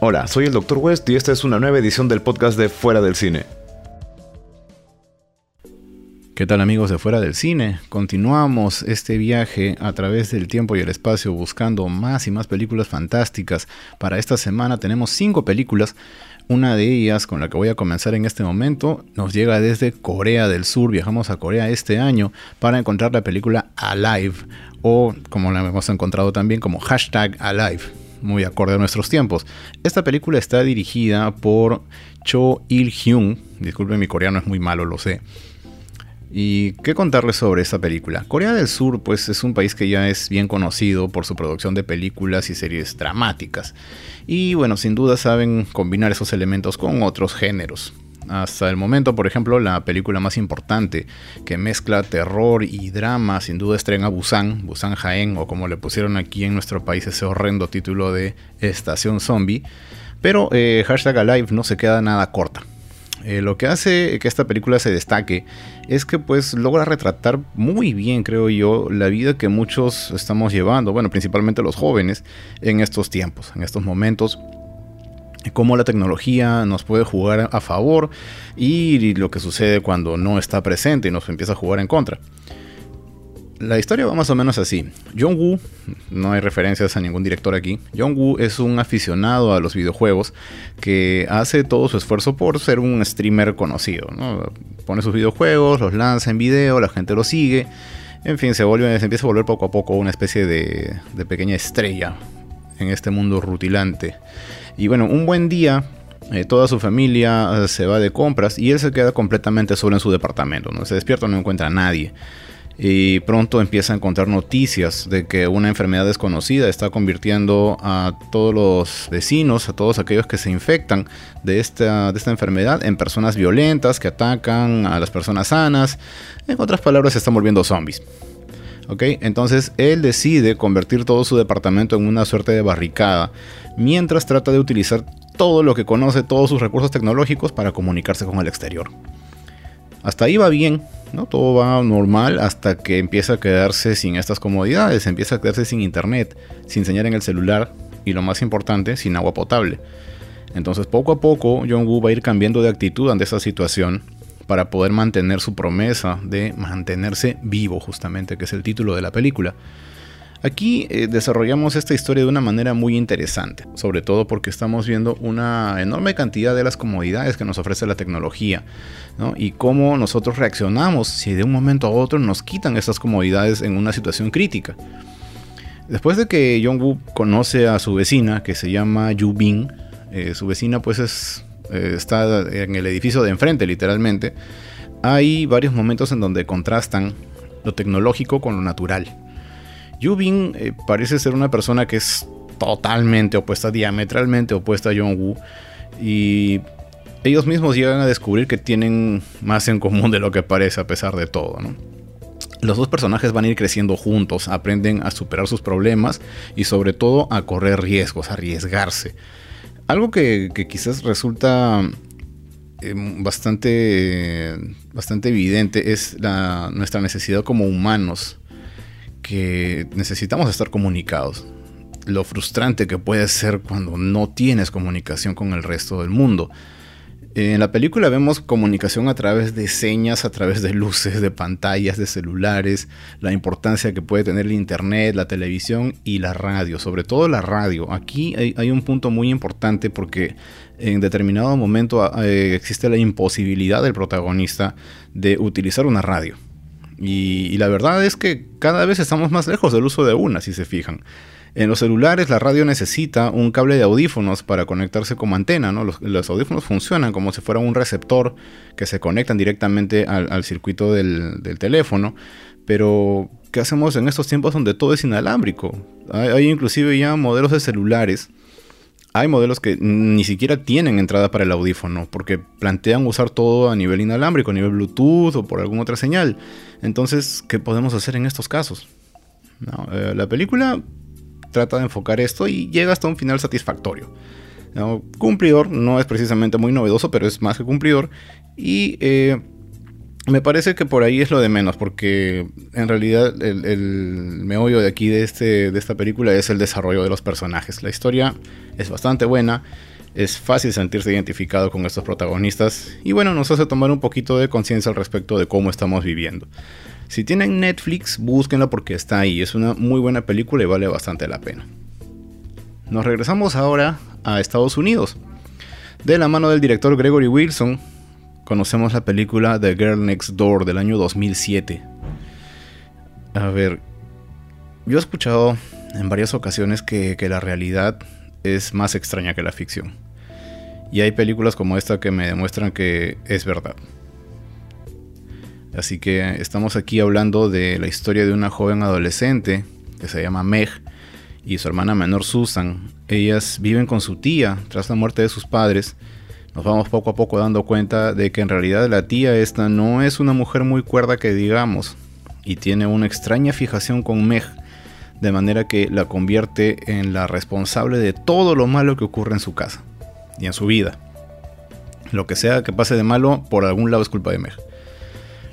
Hola, soy el Dr. West y esta es una nueva edición del podcast de Fuera del Cine. ¿Qué tal amigos de Fuera del Cine? Continuamos este viaje a través del tiempo y el espacio buscando más y más películas fantásticas. Para esta semana tenemos cinco películas. Una de ellas, con la que voy a comenzar en este momento, nos llega desde Corea del Sur. Viajamos a Corea este año para encontrar la película Alive, o como la hemos encontrado también como hashtag Alive muy acorde a nuestros tiempos. Esta película está dirigida por Cho Il-hyun. Disculpen, mi coreano es muy malo, lo sé. ¿Y qué contarles sobre esta película? Corea del Sur, pues es un país que ya es bien conocido por su producción de películas y series dramáticas. Y bueno, sin duda saben combinar esos elementos con otros géneros. Hasta el momento, por ejemplo, la película más importante que mezcla terror y drama, sin duda estrena Busan, Busan Jaén, o como le pusieron aquí en nuestro país ese horrendo título de Estación Zombie. Pero eh, hashtag Alive no se queda nada corta. Eh, lo que hace que esta película se destaque es que pues logra retratar muy bien, creo yo, la vida que muchos estamos llevando, bueno, principalmente los jóvenes, en estos tiempos, en estos momentos cómo la tecnología nos puede jugar a favor y lo que sucede cuando no está presente y nos empieza a jugar en contra. La historia va más o menos así. John Woo, no hay referencias a ningún director aquí, John Woo es un aficionado a los videojuegos que hace todo su esfuerzo por ser un streamer conocido. Pone sus videojuegos, los lanza en video, la gente lo sigue. En fin, se, empieza a volver poco a poco una especie de pequeña estrella en este mundo rutilante. Y bueno, un buen día eh, toda su familia eh, se va de compras y él se queda completamente solo en su departamento. ¿no? Se despierta, no encuentra a nadie. Y pronto empieza a encontrar noticias de que una enfermedad desconocida está convirtiendo a todos los vecinos, a todos aquellos que se infectan de esta, de esta enfermedad, en personas violentas que atacan a las personas sanas. En otras palabras, se están volviendo zombies. Entonces él decide convertir todo su departamento en una suerte de barricada, mientras trata de utilizar todo lo que conoce, todos sus recursos tecnológicos para comunicarse con el exterior. Hasta ahí va bien, ¿no? Todo va normal hasta que empieza a quedarse sin estas comodidades, empieza a quedarse sin internet, sin señal en el celular y lo más importante, sin agua potable. Entonces poco a poco John Woo va a ir cambiando de actitud ante esa situación para poder mantener su promesa de mantenerse vivo, justamente, que es el título de la película. Aquí eh, desarrollamos esta historia de una manera muy interesante, sobre todo porque estamos viendo una enorme cantidad de las comodidades que nos ofrece la tecnología y cómo nosotros reaccionamos si de un momento a otro nos quitan esas comodidades en una situación crítica. Después de que Jong-woo conoce a su vecina, que se llama Yu Bin, eh, su vecina pues es eh, está en el edificio de enfrente literalmente, hay varios momentos en donde contrastan lo tecnológico con lo natural. Yubin eh, parece ser una persona que es totalmente opuesta, diametralmente opuesta a John Woo y ellos mismos llegan a descubrir que tienen más en común de lo que parece a pesar de todo, Los dos personajes van a ir creciendo juntos, aprenden a superar sus problemas y sobre todo a correr riesgos, a arriesgarse. Algo que, quizás resulta eh, bastante, bastante evidente es la, nuestra necesidad como humanos, que necesitamos estar comunicados. Lo frustrante que puede ser cuando no tienes comunicación con el resto del mundo. En la película vemos comunicación a través de señas, a través de luces, de pantallas, de celulares, la importancia que puede tener el Internet, la televisión y la radio, sobre todo la radio. Aquí hay, un punto muy importante porque en determinado momento ah, eh, existe la imposibilidad del protagonista de utilizar una radio. y la verdad es que cada vez estamos más lejos del uso de una, si se fijan. En los celulares la radio necesita un cable de audífonos para conectarse como antena, ¿no? Los, audífonos funcionan como si fuera un receptor que se conectan directamente al, circuito del, teléfono, pero ¿qué hacemos en estos tiempos donde todo es inalámbrico? Hay, inclusive ya modelos de celulares hay modelos que ni siquiera tienen entrada para el audífono porque plantean usar todo a nivel inalámbrico, a nivel Bluetooth o por alguna otra señal. Entonces, ¿qué podemos hacer en estos casos? Eh, la película trata de enfocar esto y llega hasta un final satisfactorio. Cumplidor, no es precisamente muy novedoso, pero es más que cumplidor. Y eh, me parece que por ahí es lo de menos, porque en realidad el, el, meollo de aquí de, este, de esta película es el desarrollo de los personajes. La historia es bastante buena, es fácil sentirse identificado con estos protagonistas y bueno, nos hace tomar un poquito de conciencia al respecto de cómo estamos viviendo. Si tienen Netflix, búsquenlo porque está ahí, es una muy buena película y vale bastante la pena. Nos regresamos ahora a Estados Unidos. De la mano del director Gregory Wilson, conocemos la película The Girl Next Door del año 2007. A ver, yo he escuchado en varias ocasiones que, la realidad es más extraña que la ficción. Y hay películas como esta que me demuestran que es verdad. Así que estamos aquí hablando de la historia de una joven adolescente que se llama Meg y su hermana menor Susan. Ellas viven con su tía tras la muerte de sus padres nos vamos poco a poco dando cuenta de que en realidad la tía esta no es una mujer muy cuerda que digamos y tiene una extraña fijación con Meg, de manera que la convierte en la responsable de todo lo malo que ocurre en su casa y en su vida. Lo que sea que pase de malo, por algún lado es culpa de Meg.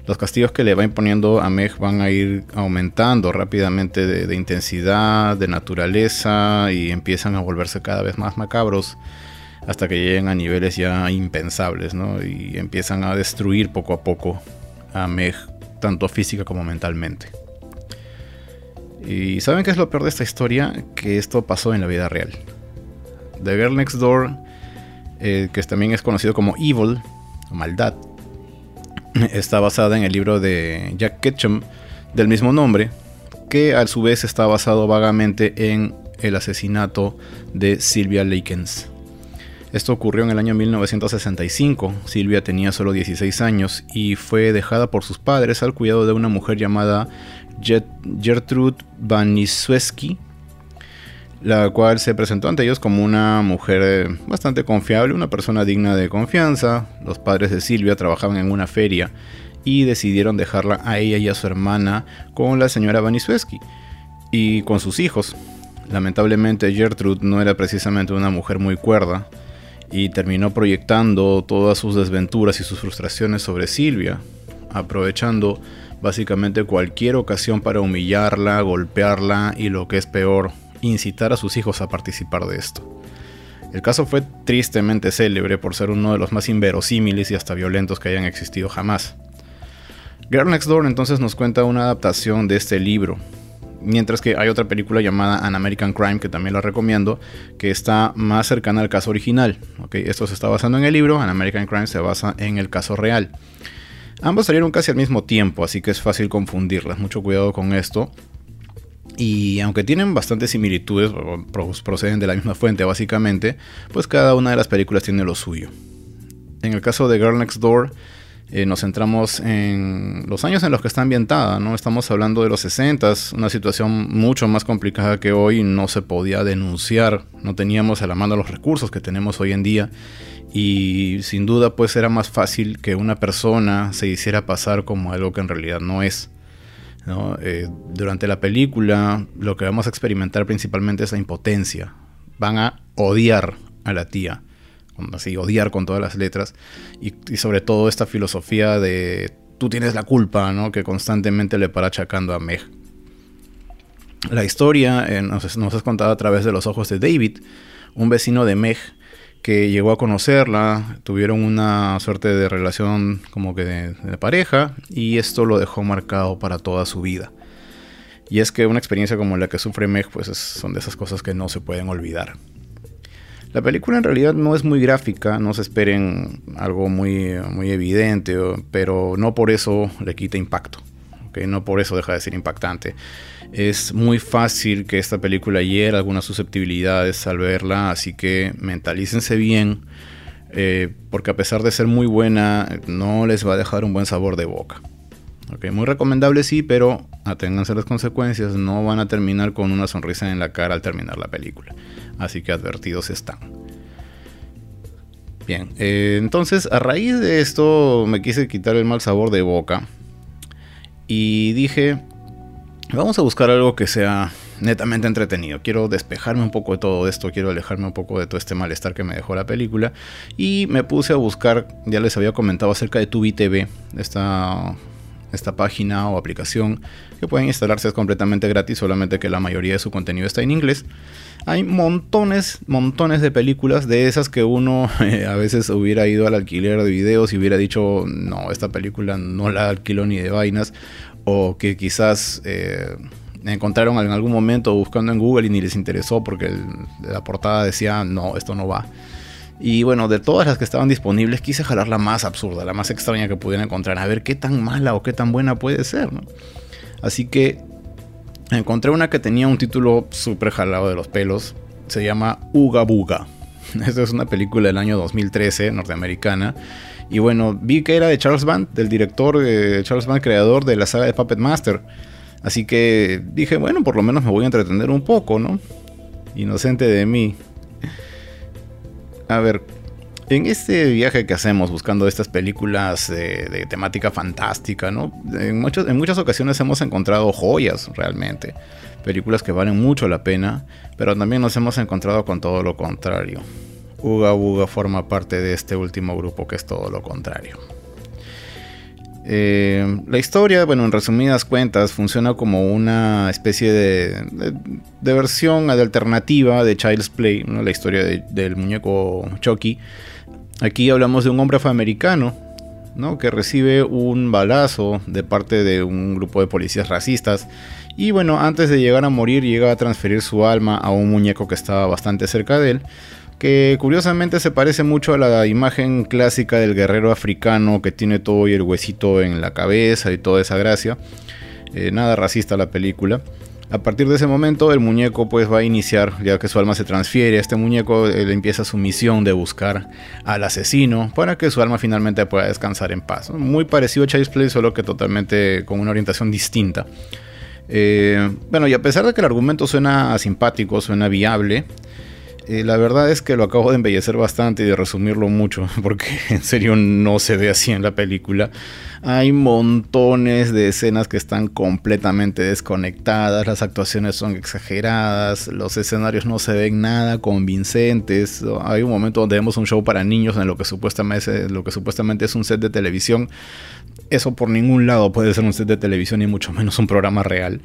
Los castigos que le va imponiendo a Meg van a ir aumentando rápidamente de, intensidad, de naturaleza y empiezan a volverse cada vez más macabros hasta que lleguen a niveles ya impensables, ¿no? Y empiezan a destruir poco a poco a Meg, tanto física como mentalmente. ¿Y saben qué es lo peor de esta historia? Que esto pasó en la vida real. The Girl Next Door, eh, que también es conocido como Evil, Maldad, está basada en el libro de Jack Ketchum del mismo nombre, que a su vez está basado vagamente en el asesinato de Sylvia Lakens. Esto ocurrió en el año 1965. Silvia tenía solo 16 años y fue dejada por sus padres al cuidado de una mujer llamada Gertrude Banisueski, la cual se presentó ante ellos como una mujer eh, bastante confiable, una persona digna de confianza. Los padres de Silvia trabajaban en una feria y decidieron dejarla a ella y a su hermana con la señora Banisueski y con sus hijos. Lamentablemente Gertrude no era precisamente una mujer muy cuerda y terminó proyectando todas sus desventuras y sus frustraciones sobre Silvia, aprovechando básicamente cualquier ocasión para humillarla, golpearla y lo que es peor, incitar a sus hijos a participar de esto. El caso fue tristemente célebre por ser uno de los más inverosímiles y hasta violentos que hayan existido jamás. Girl Next Door entonces nos cuenta una adaptación de este libro, Mientras que hay otra película llamada An American Crime, que también la recomiendo, que está más cercana al caso original. Esto se está basando en el libro, An American Crime se basa en el caso real. Ambos salieron casi al mismo tiempo, así que es fácil confundirlas. Mucho cuidado con esto. Y aunque tienen bastantes similitudes, proceden de la misma fuente básicamente, pues cada una de las películas tiene lo suyo. En el caso de Girl Next Door, eh, nos centramos en los años en los que está ambientada, ¿no? Estamos hablando de los 60, una situación mucho más complicada que hoy, no se podía denunciar, no teníamos a la mano los recursos que tenemos hoy en día y sin duda pues era más fácil que una persona se hiciera pasar como algo que en realidad no es. Eh, durante la película lo que vamos a experimentar principalmente es la impotencia. Van a odiar a la tía así odiar con todas las letras y, sobre todo esta filosofía de tú tienes la culpa, ¿no? Que constantemente le para achacando a Meg. La historia eh, nos, nos, es contada a través de los ojos de David, un vecino de Meg que llegó a conocerla, tuvieron una suerte de relación como que de, pareja y esto lo dejó marcado para toda su vida. Y es que una experiencia como la que sufre Meg pues son de esas cosas que no se pueden olvidar. La película en realidad no es muy gráfica, no se esperen algo muy, muy evidente, pero no por eso le quita impacto. ¿okay? No por eso deja de ser impactante. Es muy fácil que esta película hiera algunas susceptibilidades al verla, así que mentalícense bien, eh, porque a pesar de ser muy buena, no les va a dejar un buen sabor de boca. Okay, muy recomendable sí, pero aténganse las consecuencias, no van a terminar con una sonrisa en la cara al terminar la película. Así que advertidos están. Bien, eh, entonces a raíz de esto me quise quitar el mal sabor de boca y dije, vamos a buscar algo que sea netamente entretenido. Quiero despejarme un poco de todo esto, quiero alejarme un poco de todo este malestar que me dejó la película. Y me puse a buscar, ya les había comentado acerca de Tubi TV, esta, esta página o aplicación que pueden instalarse es completamente gratis, solamente que la mayoría de su contenido está en inglés. Hay montones, montones de películas de esas que uno eh, a veces hubiera ido al alquiler de videos y hubiera dicho, no, esta película no la alquilo ni de vainas, o que quizás... Eh, encontraron en algún momento buscando en Google y ni les interesó porque la portada decía, no, esto no va. Y bueno, de todas las que estaban disponibles, quise jalar la más absurda, la más extraña que pudiera encontrar, a ver qué tan mala o qué tan buena puede ser. Así que encontré una que tenía un título súper jalado de los pelos, se llama Uga Buga. Esta es una película del año 2013, norteamericana. Y bueno, vi que era de Charles Band, del director de Charles Band, creador de la saga de Puppet Master. Así que dije, bueno, por lo menos me voy a entretener un poco, ¿no? Inocente de mí. A ver, en este viaje que hacemos buscando estas películas de, temática fantástica, ¿no? En muchas ocasiones hemos encontrado joyas realmente. Películas que valen mucho la pena, pero también nos hemos encontrado con todo lo contrario. Uga Uga forma parte de este último grupo que es todo lo contrario. Eh, la historia, bueno, en resumidas cuentas, funciona como una especie de, versión alternativa de Child's Play, la historia del muñeco Chucky. Aquí hablamos de un hombre afroamericano ¿no? que recibe un balazo de parte de un grupo de policías racistas. Y bueno, antes de llegar a morir, llega a transferir su alma a un muñeco que estaba bastante cerca de él que curiosamente se parece mucho a la imagen clásica del guerrero africano que tiene todo y el huesito en la cabeza y toda esa gracia. Eh, nada racista la película. A partir de ese momento el muñeco pues va a iniciar, ya que su alma se transfiere, este muñeco él empieza su misión de buscar al asesino para que su alma finalmente pueda descansar en paz. Muy parecido a Chase Play, solo que totalmente con una orientación distinta. Eh, bueno, y a pesar de que el argumento suena simpático, suena viable, eh, la verdad es que lo acabo de embellecer bastante y de resumirlo mucho, porque en serio no se ve así en la película. Hay montones de escenas que están completamente desconectadas, las actuaciones son exageradas, los escenarios no se ven nada convincentes. Hay un momento donde vemos un show para niños en lo que supuestamente, lo que supuestamente es un set de televisión. Eso por ningún lado puede ser un set de televisión y mucho menos un programa real.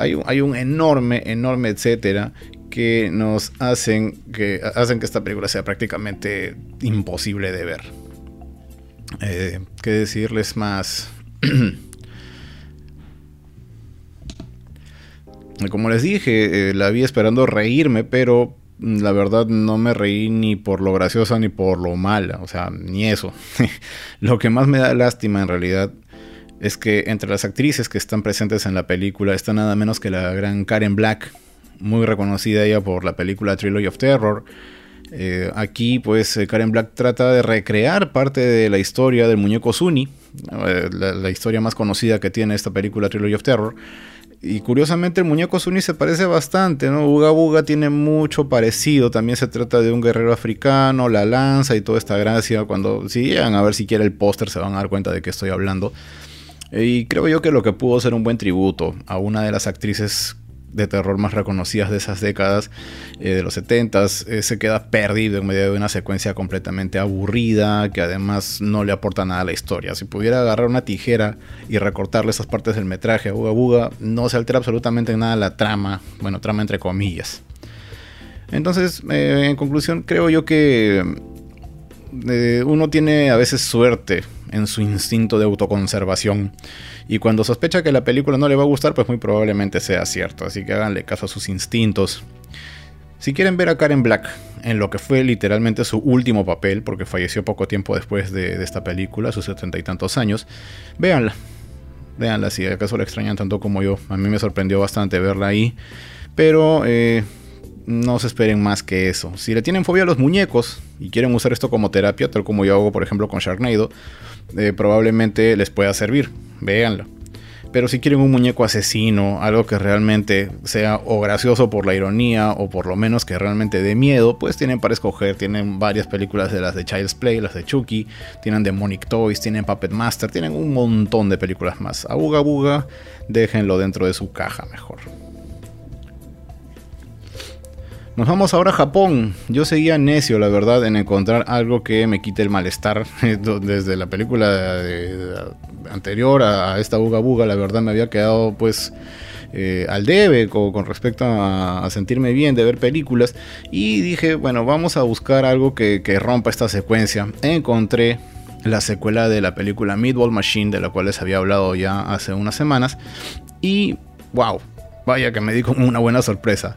hay, hay, un enorme, enorme etcétera que nos hacen que, hacen que esta película sea prácticamente imposible de ver. Eh, ¿Qué decirles más? Como les dije, eh, la vi esperando reírme, pero la verdad no me reí ni por lo graciosa ni por lo mala, o sea, ni eso. lo que más me da lástima en realidad es que entre las actrices que están presentes en la película está nada menos que la gran Karen Black, muy reconocida ella por la película Trilogy of Terror. Eh, aquí, pues, eh, Karen Black trata de recrear parte de la historia del muñeco Sunny, eh, la, historia más conocida que tiene esta película Trilogy of Terror. Y curiosamente el muñeco Sunny se parece bastante, ¿no? Uga Buga tiene mucho parecido, también se trata de un guerrero africano, la lanza y toda esta gracia. Cuando si llegan a ver siquiera el póster se van a dar cuenta de que estoy hablando. Y creo yo que lo que pudo ser un buen tributo a una de las actrices de terror más reconocidas de esas décadas, eh, de los 70 eh, se queda perdido en medio de una secuencia completamente aburrida, que además no le aporta nada a la historia. Si pudiera agarrar una tijera y recortarle esas partes del metraje a Buga Buga, no se altera absolutamente nada la trama, bueno, trama entre comillas. Entonces, eh, en conclusión, creo yo que uno tiene a veces suerte en su instinto de autoconservación. Y cuando sospecha que la película no le va a gustar, pues muy probablemente sea cierto. Así que háganle caso a sus instintos. Si quieren ver a Karen Black en lo que fue literalmente su último papel, porque falleció poco tiempo después de, esta película, sus setenta y tantos años, véanla. Véanla si acaso la extrañan tanto como yo. A mí me sorprendió bastante verla ahí. Pero eh, no se esperen más que eso. Si le tienen fobia a los muñecos y quieren usar esto como terapia, tal como yo hago por ejemplo con Sharknado, eh, probablemente les pueda servir. Véanlo. Pero si quieren un muñeco asesino, algo que realmente sea o gracioso por la ironía o por lo menos que realmente dé miedo, pues tienen para escoger. Tienen varias películas de las de Child's Play, las de Chucky, tienen Demonic Toys, tienen Puppet Master, tienen un montón de películas más. A Buga Buga, déjenlo dentro de su caja mejor. Nos vamos ahora a Japón. Yo seguía necio, la verdad, en encontrar algo que me quite el malestar. Desde la película anterior a esta Buga Buga, la verdad me había quedado pues eh, al debe con, respecto a, sentirme bien de ver películas. Y dije, bueno, vamos a buscar algo que, que rompa esta secuencia. Encontré la secuela de la película Meatball Machine, de la cual les había hablado ya hace unas semanas. Y wow, vaya que me di como una buena sorpresa.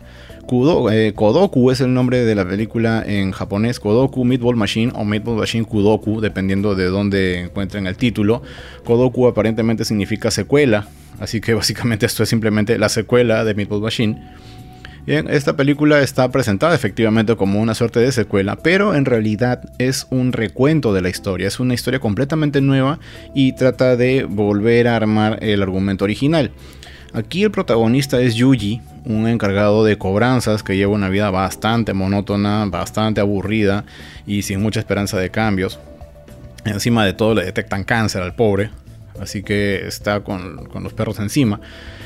Eh, Kodoku es el nombre de la película en japonés. Kodoku Meatball Machine o Meatball Machine Kudoku, dependiendo de dónde encuentren el título. Kodoku aparentemente significa secuela, así que básicamente esto es simplemente la secuela de Meatball Machine. Esta película está presentada efectivamente como una suerte de secuela, pero en realidad es un recuento de la historia, es una historia completamente nueva y trata de volver a armar el argumento original. Aquí el protagonista es Yuji, un encargado de cobranzas que lleva una vida bastante monótona, bastante aburrida y sin mucha esperanza de cambios. Encima de todo le detectan cáncer al pobre, así que está con, los perros encima.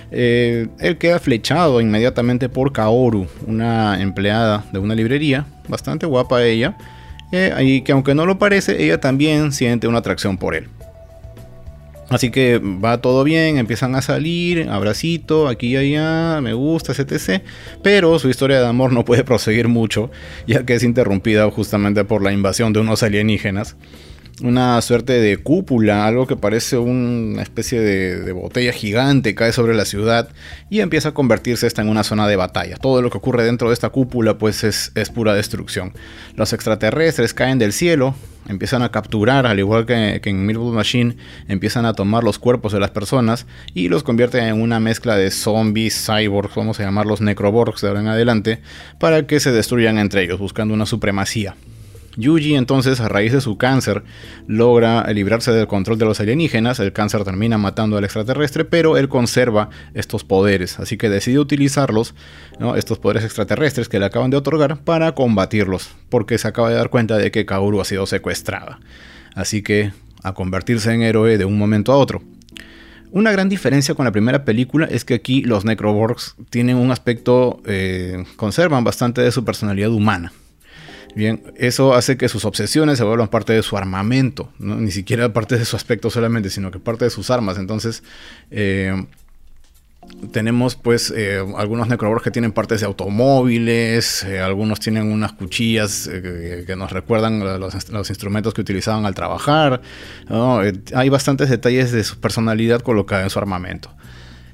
Eh, él queda flechado inmediatamente por Kaoru, una empleada de una librería, bastante guapa ella, eh, y que aunque no lo parece, ella también siente una atracción por él. Así que va todo bien, empiezan a salir, abracito, aquí y allá, me gusta, etc. Pero su historia de amor no puede proseguir mucho, ya que es interrumpida justamente por la invasión de unos alienígenas una suerte de cúpula, algo que parece una especie de, botella gigante, cae sobre la ciudad y empieza a convertirse esta en una zona de batalla. Todo lo que ocurre dentro de esta cúpula pues es, pura destrucción. Los extraterrestres caen del cielo, empiezan a capturar, al igual que, en Mirror Machine, empiezan a tomar los cuerpos de las personas y los convierten en una mezcla de zombies, cyborgs, vamos a llamarlos necroborgs de ahora en adelante, para que se destruyan entre ellos, buscando una supremacía. Yuji entonces, a raíz de su cáncer, logra librarse del control de los alienígenas, el cáncer termina matando al extraterrestre, pero él conserva estos poderes, así que decide utilizarlos, estos poderes extraterrestres que le acaban de otorgar, para combatirlos, porque se acaba de dar cuenta de que Kaoru ha sido secuestrada. Así que, a convertirse en héroe de un momento a otro. Una gran diferencia con la primera película es que aquí los Necroborgs tienen un aspecto, eh, conservan bastante de su personalidad humana. Bien, eso hace que sus obsesiones se vuelvan parte de su armamento, ni siquiera parte de su aspecto solamente, sino que parte de sus armas. Entonces, eh, tenemos pues eh, algunos necroborgs que tienen partes de automóviles, eh, algunos tienen unas cuchillas que nos recuerdan los, los, instrumentos que utilizaban al trabajar. hay bastantes detalles de su personalidad colocada en su armamento.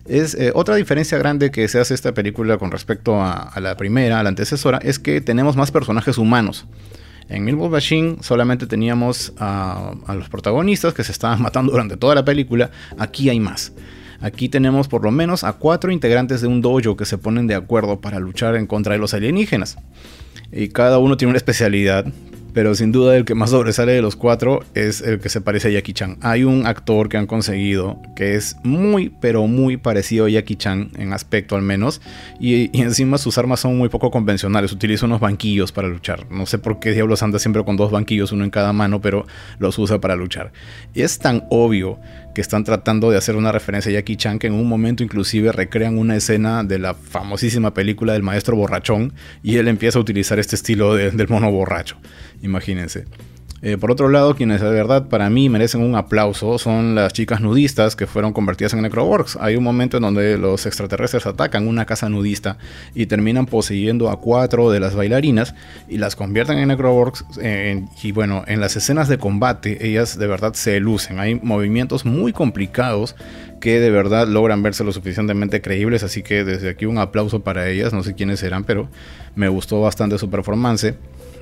Es eh, otra diferencia grande que se hace esta película con respecto a, la primera, a la antecesora, es que tenemos más personajes humanos. En Milbo Machine solamente teníamos a, los protagonistas que se estaban matando durante toda la película. Aquí hay más. Aquí tenemos por lo menos a cuatro integrantes de un dojo que se ponen de acuerdo para luchar en contra de los alienígenas. Y cada uno tiene una especialidad pero sin duda el que más sobresale de los cuatro es el que se parece a Jackie Chan. Hay un actor que han conseguido que es muy, pero muy parecido a Jackie Chan en aspecto al menos, y, encima sus armas son muy poco convencionales, utiliza unos banquillos para luchar. No sé por qué diablos anda siempre con dos banquillos, uno en cada mano, pero los usa para luchar. Es tan obvio que están tratando de hacer una referencia a Jackie Chan que en un momento inclusive recrean una escena de la famosísima película del maestro borrachón y él empieza a utilizar este estilo del mono borracho imagínense. Eh, por otro lado, quienes de verdad para mí merecen un aplauso son las chicas nudistas que fueron convertidas en necroworks. Hay un momento en donde los extraterrestres atacan una casa nudista y terminan poseyendo a cuatro de las bailarinas y las convierten en necroworks. y bueno, en las escenas de combate ellas de verdad se lucen. Hay movimientos muy complicados que de verdad logran verse lo suficientemente creíbles. Así que desde aquí un aplauso para ellas. No sé quiénes serán, pero me gustó bastante su performance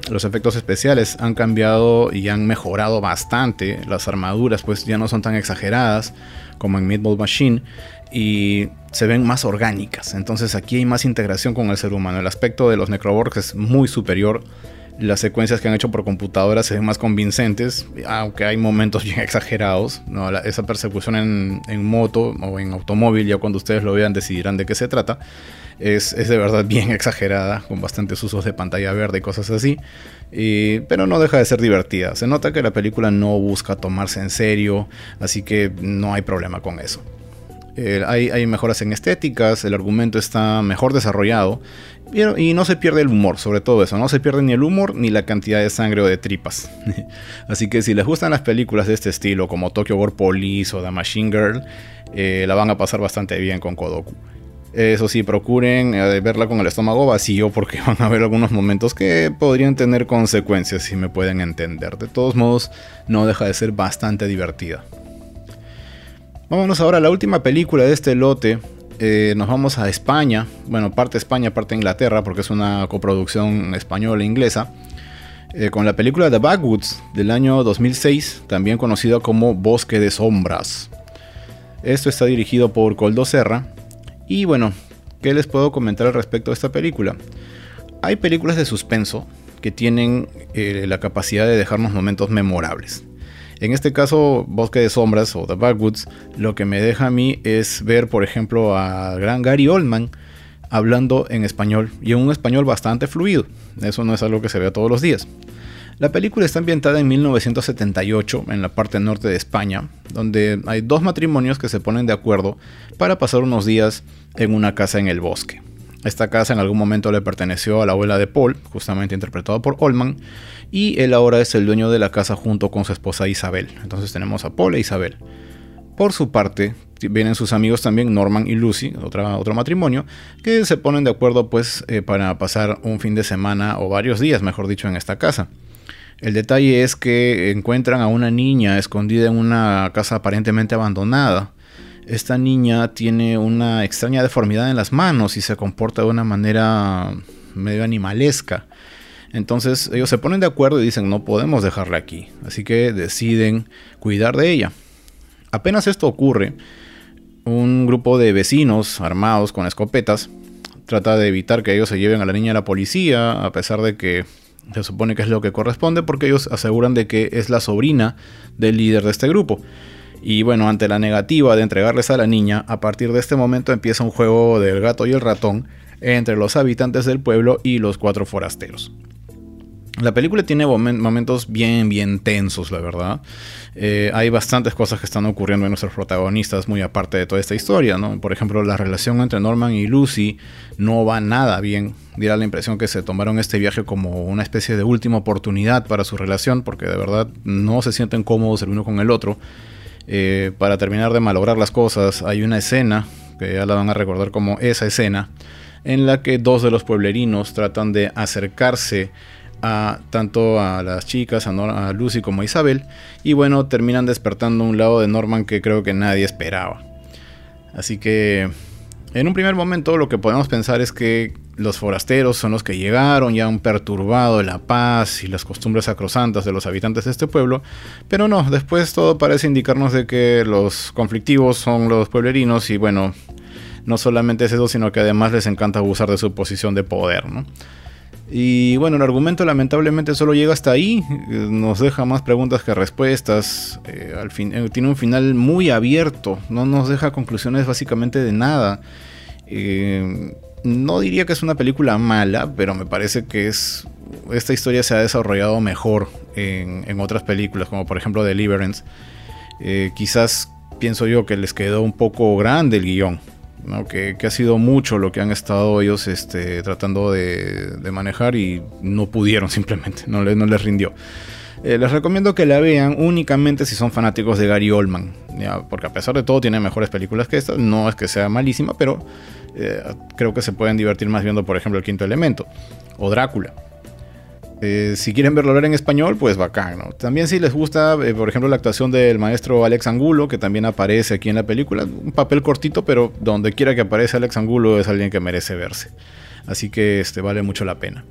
los efectos especiales han cambiado y han mejorado bastante. Las armaduras pues ya no son tan exageradas como en Meatball Machine y se ven más orgánicas. Entonces aquí hay más integración con el ser humano. El aspecto de los Necroborgs es muy superior. Las secuencias que han hecho por computadora se ven más convincentes, aunque hay momentos bien exagerados. esa persecución en, moto o en automóvil, ya cuando ustedes lo vean decidirán de qué se trata es, de verdad bien exagerada, con bastantes usos de pantalla verde y cosas así. pero no deja de ser divertida. Se nota que la película no busca tomarse en serio, así que no hay problema con eso. Eh, hay, mejoras en estéticas, el argumento está mejor desarrollado Y no se pierde el humor, sobre todo eso. No se pierde ni el humor ni la cantidad de sangre o de tripas. Así que si les gustan las películas de este estilo, como Tokyo Gore Police o The Machine Girl, eh, la van a pasar bastante bien con Kodoku. Eso sí, procuren eh, verla con el estómago vacío porque van a haber algunos momentos que podrían tener consecuencias si me pueden entender. De todos modos, no deja de ser bastante divertida. Vámonos ahora a la última película de este lote, eh, nos vamos a España, bueno, parte España, parte Inglaterra, porque es una coproducción española e inglesa, eh, con la película The Backwoods del año 2006, también conocida como Bosque de Sombras. Esto está dirigido por Coldo Serra. Y bueno, ¿qué les puedo comentar al respecto de esta película? Hay películas de suspenso que tienen eh, la capacidad de dejarnos momentos memorables. En este caso, Bosque de Sombras o The Backwoods, lo que me deja a mí es ver, por ejemplo, a gran Gary Oldman hablando en español y en un español bastante fluido. Eso no es algo que se vea todos los días. La película está ambientada en 1978 en la parte norte de España, donde hay dos matrimonios que se ponen de acuerdo para pasar unos días en una casa en el bosque. Esta casa en algún momento le perteneció a la abuela de Paul, justamente interpretado por Oldman, y él ahora es el dueño de la casa junto con su esposa Isabel. Entonces tenemos a Paul e Isabel. Por su parte, vienen sus amigos también, Norman y Lucy, otro matrimonio, que se ponen de acuerdo pues eh, para pasar un fin de semana o varios días, mejor dicho, en esta casa. El detalle es que encuentran a una niña escondida en una casa aparentemente abandonada esta niña tiene una extraña deformidad en las manos y se comporta de una manera medio animalesca. Entonces ellos se ponen de acuerdo y dicen no podemos dejarla aquí. Así que deciden cuidar de ella. Apenas esto ocurre, un grupo de vecinos armados con escopetas trata de evitar que ellos se lleven a la niña a la policía, a pesar de que se supone que es lo que corresponde, porque ellos aseguran de que es la sobrina del líder de este grupo. Y bueno, ante la negativa de entregarles a la niña, a partir de este momento empieza un juego del gato y el ratón entre los habitantes del pueblo y los cuatro forasteros. La película tiene momentos bien, bien tensos, la verdad. Eh, hay bastantes cosas que están ocurriendo en nuestros protagonistas, muy aparte de toda esta historia, ¿no? Por ejemplo, la relación entre Norman y Lucy no va nada bien. Diera la impresión que se tomaron este viaje como una especie de última oportunidad para su relación, porque de verdad no se sienten cómodos el uno con el otro. Eh, para terminar de malograr las cosas, hay una escena, que ya la van a recordar como esa escena, en la que dos de los pueblerinos tratan de acercarse a tanto a las chicas, a, Lucy como a Isabel, y bueno, terminan despertando un lado de Norman que creo que nadie esperaba. Así que en un primer momento lo que podemos pensar es que los forasteros son los que llegaron, ya han perturbado la paz y las costumbres sacrosantas de los habitantes de este pueblo, pero no, después todo parece indicarnos de que los conflictivos son los pueblerinos y bueno, no solamente es eso, sino que además les encanta abusar de su posición de poder, ¿no? Y bueno, el argumento lamentablemente solo llega hasta ahí, nos deja más preguntas que respuestas, eh, al fin, eh, tiene un final muy abierto, no nos deja conclusiones básicamente de nada. Eh, no diría que es una película mala, pero me parece que es esta historia se ha desarrollado mejor en, otras películas, como por ejemplo Deliverance. Eh, quizás pienso yo que les quedó un poco grande el guion, que, ha sido mucho lo que han estado ellos este, tratando de, manejar y no pudieron simplemente, no, no les rindió. Eh, les recomiendo que la vean únicamente si son fanáticos de Gary Oldman, porque a pesar de todo tiene mejores películas que esta, no es que sea malísima, pero eh, creo que se pueden divertir más viendo, por ejemplo, El Quinto Elemento o Drácula. Eh, si quieren verlo en español, pues bacán, ¿no? También si les gusta, por ejemplo, la actuación del maestro Alex Angulo, que también aparece aquí en la película, un papel cortito, pero donde quiera que aparece Alex Angulo es alguien que merece verse. Así que este, vale mucho la pena.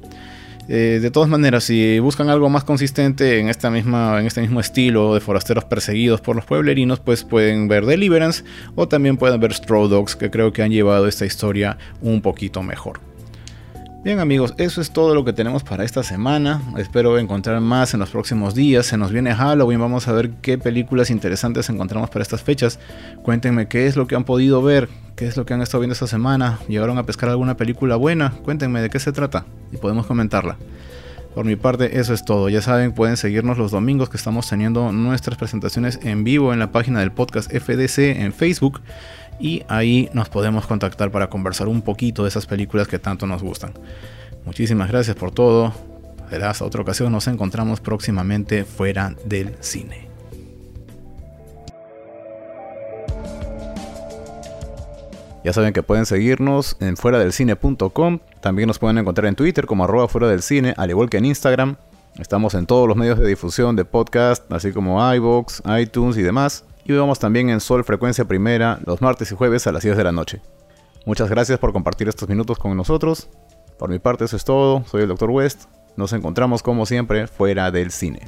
Eh, de todas maneras, si buscan algo más consistente en, esta misma, en este mismo estilo de forasteros perseguidos por los pueblerinos, pues pueden ver Deliverance o también pueden ver Straw Dogs, que creo que han llevado esta historia un poquito mejor. Bien amigos, eso es todo lo que tenemos para esta semana. Espero encontrar más en los próximos días. Se nos viene Halloween, vamos a ver qué películas interesantes encontramos para estas fechas. Cuéntenme qué es lo que han podido ver, qué es lo que han estado viendo esta semana. ¿Llegaron a pescar alguna película buena? Cuéntenme de qué se trata y podemos comentarla. Por mi parte, eso es todo. Ya saben, pueden seguirnos los domingos que estamos teniendo nuestras presentaciones en vivo en la página del podcast FDC en Facebook y ahí nos podemos contactar para conversar un poquito de esas películas que tanto nos gustan. Muchísimas gracias por todo. Hasta otra ocasión. Nos encontramos próximamente fuera del cine. Ya saben que pueden seguirnos en fuera del cine.com. También nos pueden encontrar en Twitter como arroba fuera del cine, al igual que en Instagram. Estamos en todos los medios de difusión de podcast, así como iVoox, iTunes y demás. Y vemos también en Sol Frecuencia Primera los martes y jueves a las 10 de la noche. Muchas gracias por compartir estos minutos con nosotros. Por mi parte eso es todo. Soy el Dr. West. Nos encontramos como siempre fuera del cine.